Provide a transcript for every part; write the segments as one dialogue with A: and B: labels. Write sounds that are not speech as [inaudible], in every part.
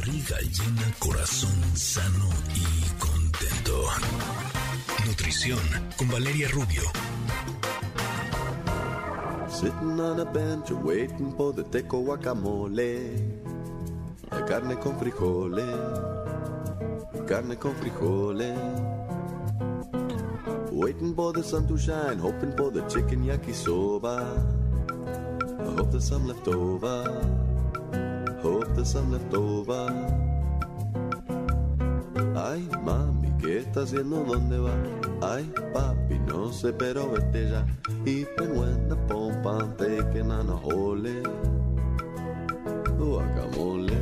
A: Barriga llena, corazón sano y contento. Nutrición con Valeria Rubio.
B: Sitting on a bench waiting for the teco guacamole. Carne con frijoles. Carne con frijoles. Waiting for the sun to shine, hoping for the chicken yakisoba. I hope there's some left over. There's some. Ay, mami, ¿qué está haciendo? ¿Dónde va? Ay, papi, no sé, pero vete ya. Y when the pompa, taking on a. Guacamole.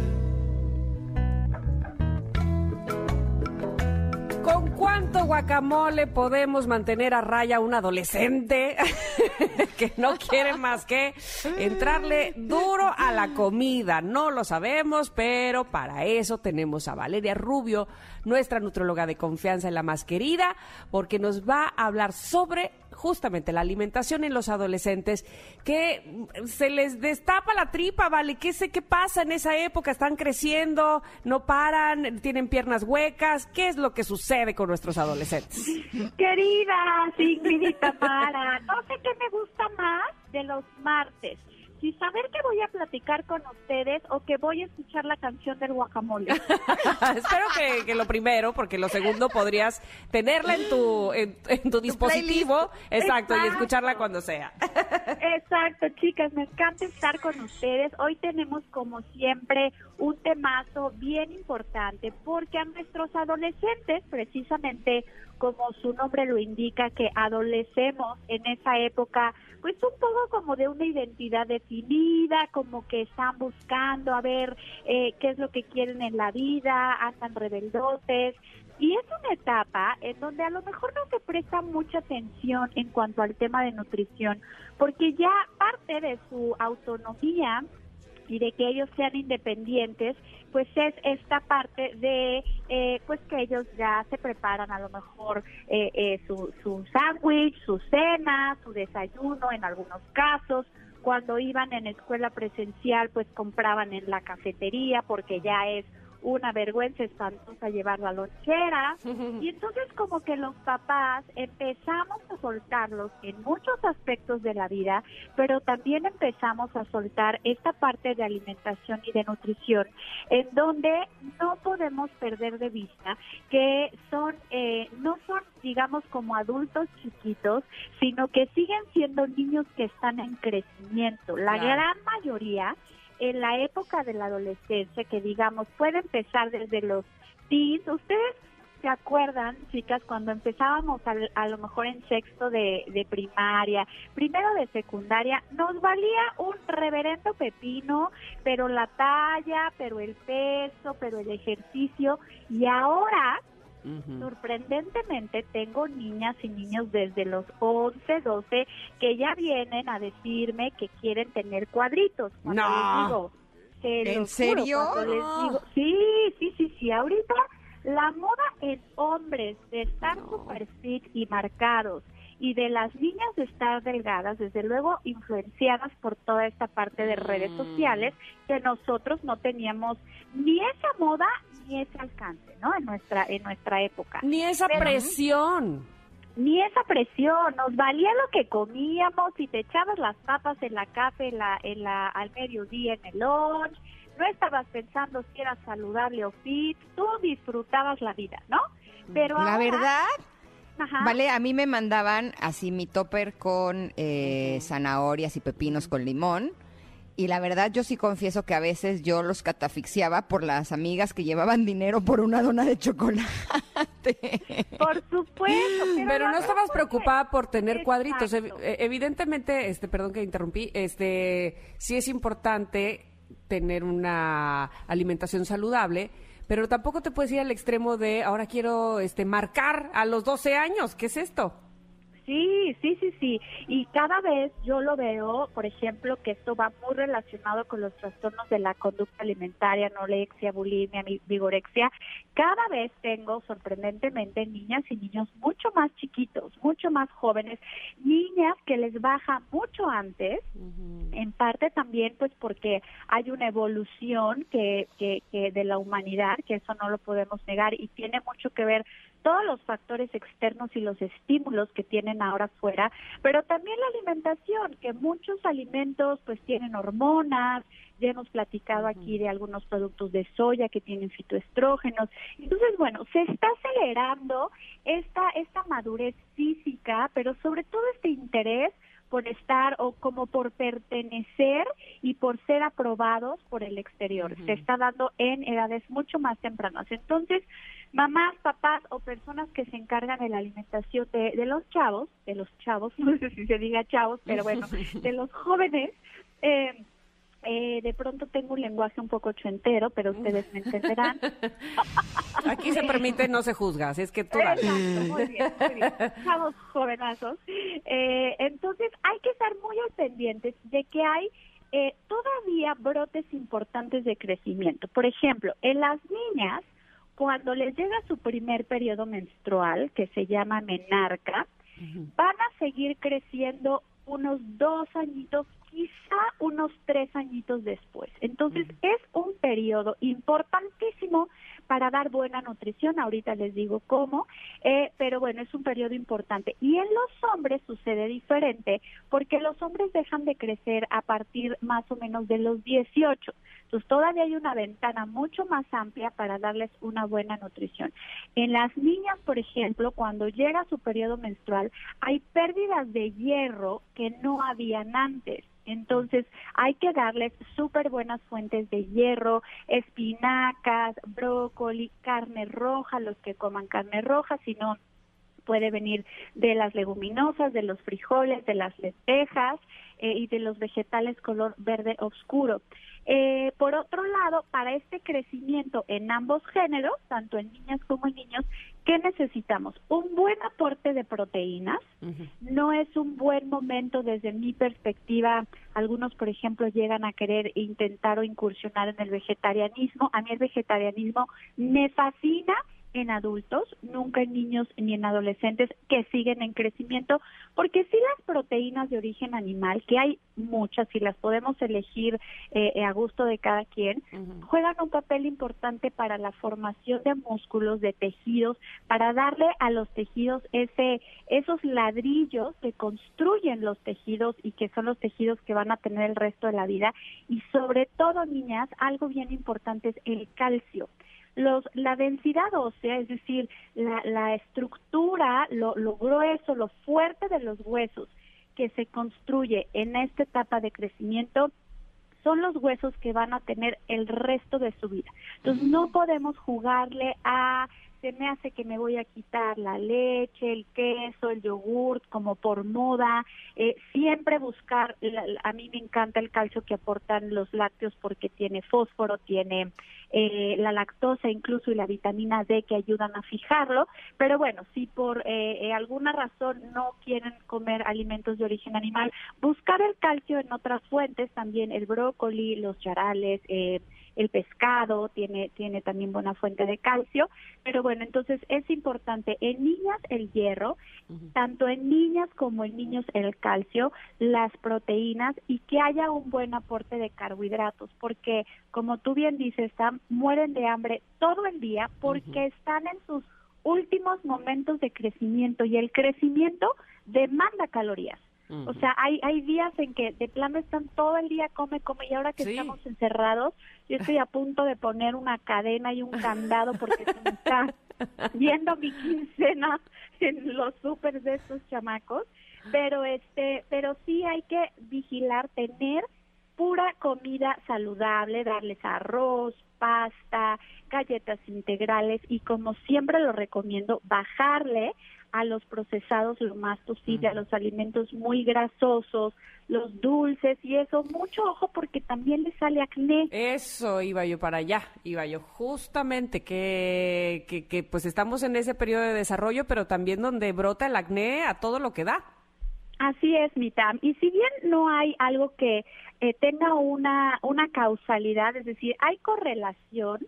C: ¿Con cuánto guacamole podemos mantener a raya a un adolescente [laughs] que no quiere más que entrarle duro a la comida? No lo sabemos, pero para eso tenemos a Valeria Rubio, nuestra nutróloga de confianza y la más querida, porque nos va a hablar sobre justamente la alimentación en los adolescentes, que se les destapa la tripa, ¿vale? ¿Qué sé qué pasa en esa época? Están creciendo, no paran, tienen piernas huecas. ¿Qué es lo que sucede con nuestros adolescentes?
D: Querida, Sigridita para. No sé qué me gusta más de los martes si saber que voy a platicar con ustedes o que voy a escuchar la canción del guacamole. [laughs]
C: Espero que, lo primero, porque lo segundo podrías tenerla en tu, en, tu dispositivo, exacto, y escucharla cuando sea.
D: Exacto, chicas, me encanta estar con ustedes. Hoy tenemos, como siempre, un temazo bien importante, porque a nuestros adolescentes, precisamente como su nombre lo indica, que adolecemos en esa época, pues un poco como de una identidad definida, como que están buscando a ver eh, qué es lo que quieren en la vida, andan rebeldotes. Y es una etapa en donde a lo mejor no se presta mucha atención en cuanto al tema de nutrición, porque ya parte de su autonomía y de que ellos sean independientes, pues es esta parte de eh, pues que ellos ya se preparan a lo mejor eh, eh, su, su sándwich, su cena, su desayuno en algunos casos. Cuando iban en escuela presencial, pues compraban en la cafetería porque ya es una vergüenza espantosa llevar la lonchera. [laughs] Y entonces como que los papás empezamos a soltarlos en muchos aspectos de la vida, pero también empezamos a soltar esta parte de alimentación y de nutrición, en donde no podemos perder de vista que son, eh, no son, digamos, como adultos chiquitos, sino que siguen siendo niños que están en crecimiento. La gran mayoría en la época de la adolescencia, que digamos puede empezar desde los teens, ustedes se acuerdan, chicas, cuando empezábamos a, lo mejor en sexto de, de, primaria, primero de secundaria, nos valía un reverendo pepino, pero la talla, pero el peso, pero el ejercicio, y ahora Sorprendentemente tengo niñas y niños desde los 11, 12 que ya vienen a decirme que quieren tener cuadritos.
C: no.
D: ¿En
C: serio?
D: sí, sí, sí, sí, ahorita la moda en hombres de estar super fit y marcados y de las niñas de estar delgadas, desde luego influenciadas por toda esta parte de redes mm. sociales que nosotros no teníamos ni esa moda ni ese alcance, ¿no? En nuestra en nuestra época.
C: Ni esa presión.
D: Ni esa presión, nos valía lo que comíamos y te echabas las papas en la café en la, en la, al mediodía en el lunch, no estabas pensando si era saludable o fit, tú disfrutabas la vida, ¿no?
E: Pero la verdad, Vale, a mí me mandaban así mi topper con eh, zanahorias y pepinos con limón y la verdad yo sí confieso que a veces yo los catafixiaba por las amigas que llevaban dinero por una dona de chocolate. [laughs]
D: Por supuesto.
C: Pero, no estabas preocupada por tener cuadritos. E, evidentemente, este, perdón que interrumpí, este, sí es importante tener una alimentación saludable, pero tampoco te puedes ir al extremo de ahora quiero este marcar a los 12 años. ¿Qué es esto?
D: Sí, sí, sí, sí. Y cada vez yo lo veo, por ejemplo, que esto va muy relacionado con los trastornos de la conducta alimentaria, anorexia, bulimia, vigorexia. Cada vez tengo, sorprendentemente, niñas y niños mucho más chiquitos, mucho más jóvenes, niñas que les baja mucho antes, en parte también pues porque hay una evolución que, que, que de la humanidad, que eso no lo podemos negar y tiene mucho que ver todos los factores externos y los estímulos que tienen ahora fuera, pero también la alimentación, que muchos alimentos pues tienen hormonas, ya hemos platicado aquí de algunos productos de soya que tienen fitoestrógenos. Entonces, bueno, se está acelerando esta esta madurez física, pero sobre todo este interés por estar o como por pertenecer y por ser aprobados por el exterior. Se está dando en edades mucho más tempranas. Entonces, mamás, papás o personas que se encargan de la alimentación de, de los chavos, de los chavos, [laughs] no sé si se diga chavos, pero bueno, [laughs] de los jóvenes, eh, eh, de pronto tengo un lenguaje un poco ochentero, pero ustedes me entenderán. [laughs]
C: Aquí se permite, no se juzga, así es que tú Exacto,
D: muy bien, muy bien. Chavos jovenazos. Eh, entonces hay que estar muy al pendientes de que hay eh, todavía brotes importantes de crecimiento. Por ejemplo, en las niñas, cuando les llega su primer periodo menstrual, que se llama menarca, van a seguir creciendo unos dos añitos quizá unos tres añitos después. Entonces es un periodo importantísimo para dar buena nutrición, ahorita les digo cómo, eh, pero bueno, es un periodo importante. Y en los hombres sucede diferente porque los hombres dejan de crecer a partir más o menos de los 18. Entonces todavía hay una ventana mucho más amplia para darles una buena nutrición. En las niñas, por ejemplo, cuando llega su periodo menstrual, hay pérdidas de hierro que no habían antes. Entonces hay que darles súper buenas fuentes de hierro, espinacas, brócoli, carne roja, los que coman carne roja, si no puede venir de las leguminosas, de los frijoles, de las lentejas eh, y de los vegetales color verde oscuro. Eh, por otro lado, para este crecimiento en ambos géneros, tanto en niñas como en niños, ¿qué necesitamos? Un buen aporte de proteínas. No es un buen momento desde mi perspectiva. Algunos, por ejemplo, llegan a querer intentar o incursionar en el vegetarianismo. A mí el vegetarianismo me fascina en adultos, nunca en niños ni en adolescentes que siguen en crecimiento, porque si las proteínas de origen animal, que hay muchas y las podemos elegir eh, a gusto de cada quien, juegan un papel importante para la formación de músculos, de tejidos, para darle a los tejidos ese esos ladrillos que construyen los tejidos y que son los tejidos que van a tener el resto de la vida. Y sobre todo niñas, algo bien importante es el calcio los, la densidad ósea, es decir, la, la estructura, lo, lo grueso, lo fuerte de los huesos que se construye en esta etapa de crecimiento son los huesos que van a tener el resto de su vida. Entonces no podemos jugarle a se me hace que me voy a quitar la leche, el queso, el yogurt como por moda, eh, siempre buscar, a mí me encanta el calcio que aportan los lácteos porque tiene fósforo, tiene eh, la lactosa incluso y la vitamina D que ayudan a fijarlo, pero bueno, si por eh, alguna razón no quieren comer alimentos de origen animal, buscar el calcio en otras fuentes, también el brócoli, los charales, eh, el pescado tiene, tiene también buena fuente de calcio, pero bueno, entonces es importante en niñas el hierro, tanto en niñas como en niños el calcio, las proteínas y que haya un buen aporte de carbohidratos, porque como tú bien dices, están, mueren de hambre todo el día porque están en sus últimos momentos de crecimiento y el crecimiento demanda calorías. O sea, hay, hay días en que de plano están todo el día come, come, y ahora que estamos encerrados, yo estoy a punto de poner una cadena y un candado porque se me está [laughs] viendo mi quincena en los súper de estos chamacos, pero este, pero sí hay que vigilar, tener pura comida saludable, darles arroz, pasta, galletas integrales y como siempre lo recomiendo, bajarle a los procesados lo más posible, a los alimentos muy grasosos, los dulces y eso, mucho ojo porque también le sale acné.
C: Eso iba yo para allá, iba yo justamente que, que, que pues estamos en ese periodo de desarrollo, pero también donde brota el acné a todo lo que da.
D: Así es, Mitam. Y si bien no hay algo que eh, tenga una, una causalidad, es decir, hay correlación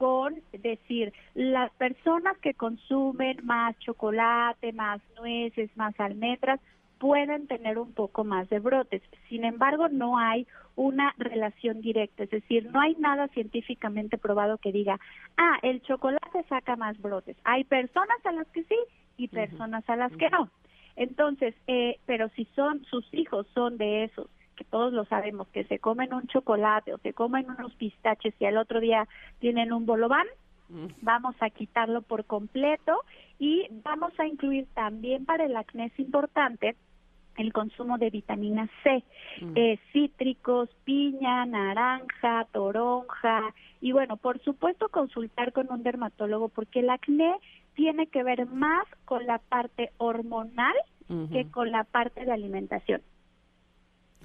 D: con decir, las personas que consumen más chocolate, más nueces, más almendras, pueden tener un poco más de brotes. Sin embargo, no hay una relación directa, es decir, no hay nada científicamente probado que diga, ah, el chocolate saca más brotes. Hay personas a las que sí y personas a las que no. Entonces, eh, pero si son sus hijos son de esos que todos lo sabemos que se comen un chocolate o se comen unos pistaches y al otro día tienen un bolobán, mm. vamos a quitarlo por completo y vamos a incluir también para el acné es importante el consumo de vitamina C, mm. eh, cítricos, piña, naranja, toronja y bueno, por supuesto consultar con un dermatólogo porque el acné tiene que ver más con la parte hormonal que con la parte de alimentación.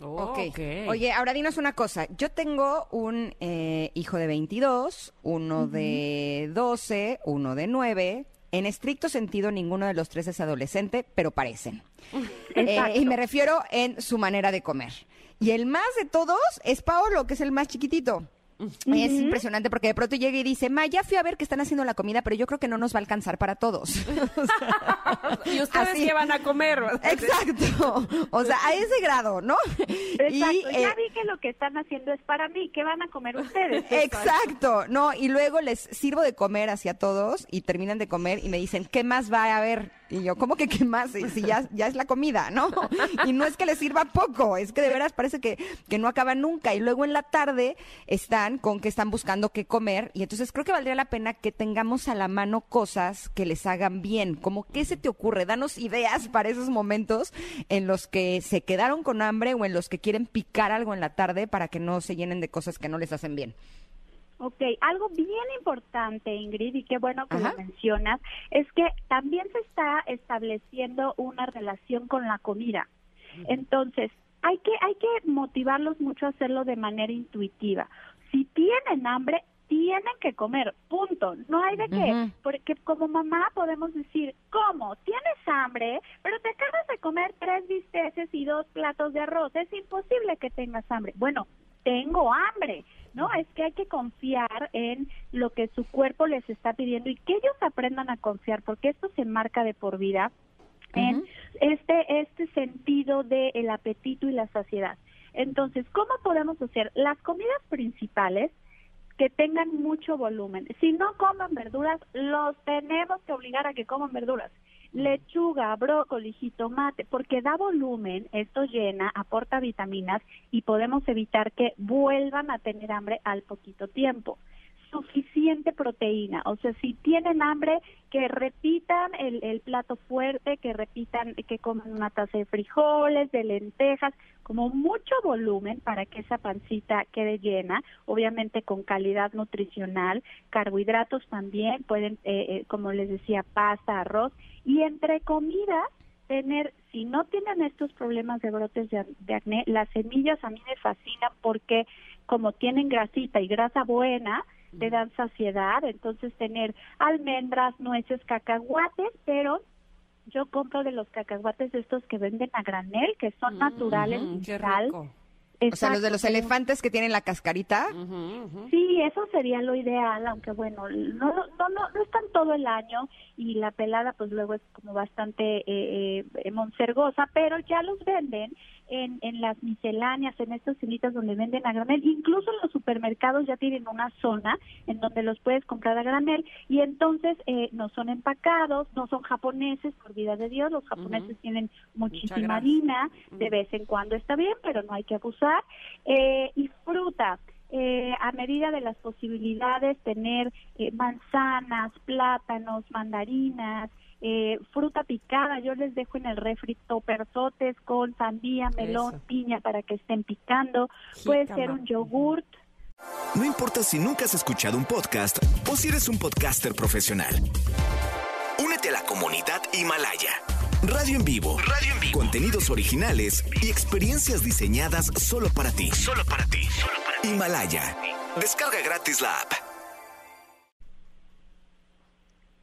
E: Okay. Oye, ahora dinos una cosa. Yo tengo un eh, hijo de 22, uno de 12, uno de 9. En estricto sentido, ninguno de los tres es adolescente, pero parecen. [laughs] Eh, y me refiero en su manera de comer. Y el más de todos es Paolo, que es el más chiquitito. Es impresionante porque de pronto llega y dice, Ma, ya fui a ver que están haciendo la comida, pero yo creo que no nos va a alcanzar para todos. [laughs]
C: y ustedes qué van a comer.
E: Exacto. O sea, a ese grado, ¿no?
D: Exacto. ya eh, vi que lo que están haciendo es para mí. ¿Qué van a comer ustedes? [laughs]
E: Exacto. No, y luego les sirvo de comer hacia todos y terminan de comer y me dicen, ¿qué más va a haber? Y yo, ¿cómo que qué más? Si ya, ya es la comida, ¿no? Y no es que les sirva poco, es que de veras parece que, que no acaba nunca. Y luego en la tarde están con que están buscando qué comer. Y entonces creo que valdría la pena que tengamos a la mano cosas que les hagan bien. Como, ¿qué se te ocurre? Danos ideas para esos momentos en los que se quedaron con hambre o en los que quieren picar algo en la tarde para que no se llenen de cosas que no les hacen bien.
D: Ok, algo bien importante, Ingrid, y qué bueno que lo mencionas, es que también se está estableciendo una relación con la comida. Entonces, hay que, hay que motivarlos mucho a hacerlo de manera intuitiva. Si tienen hambre, tienen que comer, punto. No hay de qué, porque como mamá podemos decir, ¿cómo? ¿Tienes hambre? Pero te acabas de comer tres bisteces y dos platos de arroz. Es imposible que tengas hambre. Bueno, tengo hambre. No, es que hay que confiar en lo que su cuerpo les está pidiendo y que ellos aprendan a confiar, porque esto se marca de por vida en este este sentido del el apetito y la saciedad. Entonces, ¿cómo podemos hacer las comidas principales que tengan mucho volumen? Si no comen verduras, los tenemos que obligar a que coman verduras lechuga, brócoli, jitomate, porque da volumen, esto llena, aporta vitaminas y podemos evitar que vuelvan a tener hambre al poquito tiempo suficiente proteína. O sea, si tienen hambre, que repitan el, el, plato fuerte, que repitan que coman una taza de frijoles, de lentejas, como mucho volumen para que esa pancita quede llena, obviamente con calidad nutricional, carbohidratos también, pueden, eh, eh, como les decía, pasta, arroz, y entre comidas tener, si no tienen estos problemas de brotes de, de, acné, las semillas a mí me fascinan porque como tienen grasita y grasa buena, te dan saciedad, entonces tener almendras, nueces, cacahuates, pero yo compro de los cacahuates estos que venden a granel, que son naturales,
E: o sea, los de los elefantes que tienen la cascarita.
D: Sí, eso sería lo ideal, aunque bueno, no, no, no, no están todo el año y la pelada pues luego es como bastante eh, eh, monsergosa, pero ya los venden en, en las misceláneas, en estos cilitas donde venden a granel, incluso en los supermercados ya tienen una zona en donde los puedes comprar a granel y entonces eh, no son empacados, no son japoneses, por vida de Dios, los japoneses tienen muchísima harina, de vez en cuando está bien, pero no hay que abusar, eh, y fruta. Eh, a medida de las posibilidades, tener manzanas, plátanos, mandarinas, eh, fruta picada, yo les dejo en el refri toperzotes con sandía, melón, piña para que estén picando, puede ser un yogurt.
A: No importa si nunca has escuchado un podcast o si eres un podcaster profesional Únete a la comunidad Himalaya. Radio en vivo. Radio en vivo. Contenidos originales y experiencias diseñadas solo para ti. Solo para ti. Solo para ti. Himalaya. Descarga gratis la app.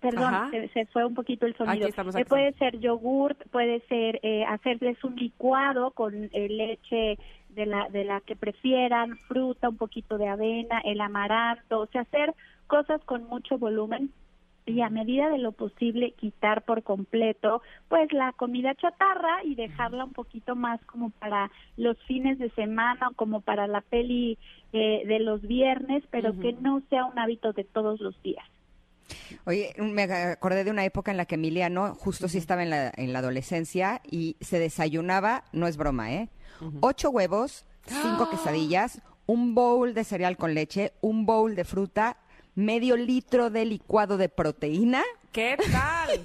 D: Perdón, se, fue un poquito el sonido. Eh, puede ser yogurt, puede ser eh, hacerles un licuado con eh, leche de la, de la que prefieran, fruta, un poquito de avena, el amaranto, o sea, hacer cosas con mucho volumen y a medida de lo posible quitar por completo pues la comida chatarra y dejarla un poquito más como para los fines de semana o como para la peli eh, de los viernes pero que no sea un hábito de todos los días.
E: Oye, me acordé de una época en la que Emiliano justo sí estaba en la, en la adolescencia y se desayunaba, no es broma, ¿eh? Ocho huevos, cinco ¡Ah! quesadillas, un bowl de cereal con leche, un bowl de fruta medio litro de licuado de proteína.
C: ¿Qué tal?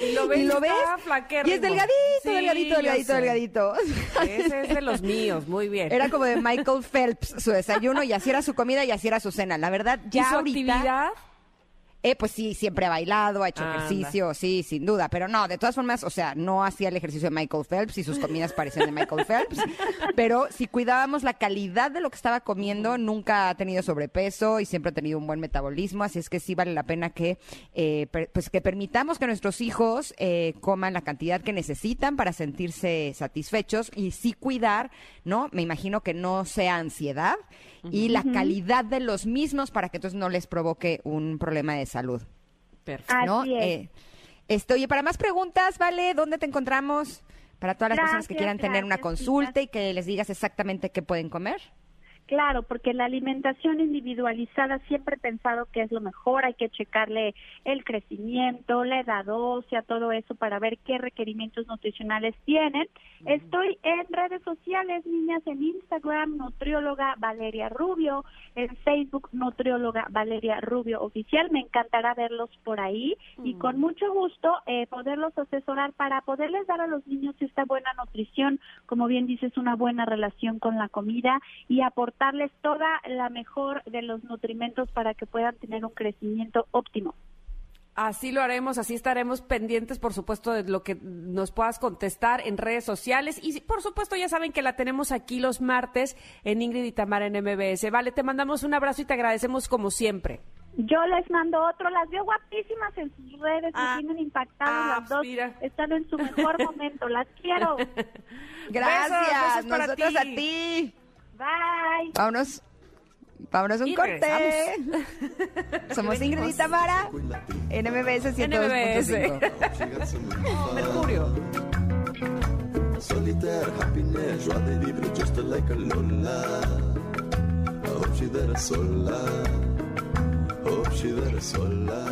C: y lo [laughs] ves,
E: y, es delgadito, delgadito, delgadito, delgadito.
C: Ese es de los míos, muy bien.
E: Era como de Michael Phelps, su desayuno, y así era su comida y así era su cena. La verdad, ya
C: ¿Y su
E: ahorita...
C: actividad?
E: Eh, pues sí, siempre ha bailado, ha hecho ejercicio, sí, sin duda. Pero no, de todas formas, o sea, no hacía el ejercicio de Michael Phelps y sus comidas parecían de Michael [laughs] Phelps. pero si cuidábamos la calidad de lo que estaba comiendo, nunca ha tenido sobrepeso y siempre ha tenido un buen metabolismo. Así es que sí vale la pena que, eh, pues que permitamos que nuestros hijos eh, coman la cantidad que necesitan para sentirse satisfechos y sí cuidar, ¿no? Me imagino que no sea ansiedad y la calidad de los mismos para que entonces no les provoque un problema de salud.
D: Perfecto.
E: Eh, estoy, y para más preguntas, ¿vale? ¿Dónde te encontramos? Para todas las personas que quieran tener una consulta y que les digas exactamente qué pueden comer.
D: Claro, porque la alimentación individualizada siempre he pensado que es lo mejor, hay que checarle el crecimiento, la edad ósea, todo eso para ver qué requerimientos nutricionales tienen. Estoy en redes sociales, niñas, en Instagram, nutrióloga Valeria Rubio, en Facebook, nutrióloga Valeria Rubio Oficial. Me encantará verlos por ahí y con mucho gusto eh, poderlos asesorar para poderles dar a los niños esta buena nutrición, como bien dices, una buena relación con la comida y aportar darles toda la mejor de los nutrimentos para que puedan tener un crecimiento óptimo.
C: Así lo haremos, así estaremos pendientes, por supuesto, de lo que nos puedas contestar en redes sociales. Y por supuesto, ya saben que la tenemos aquí los martes en Ingrid y Tamara en MBS. Vale, te mandamos un abrazo y te agradecemos como siempre.
D: Yo les mando otro, las veo guapísimas en sus redes, ah, tienen impactadas ah, las dos, están en su mejor momento, las quiero. [laughs]
E: Gracias, nosotros a ti.
D: Bye.
E: Vámonos. Vámonos un corte. Somos [laughs] Ingrid y Tamara en MBS 102.5.
C: Mercurio.
B: Solitaire, happiness, joie de vivre just like a Lola. Hope she there sola. Hope she there sola.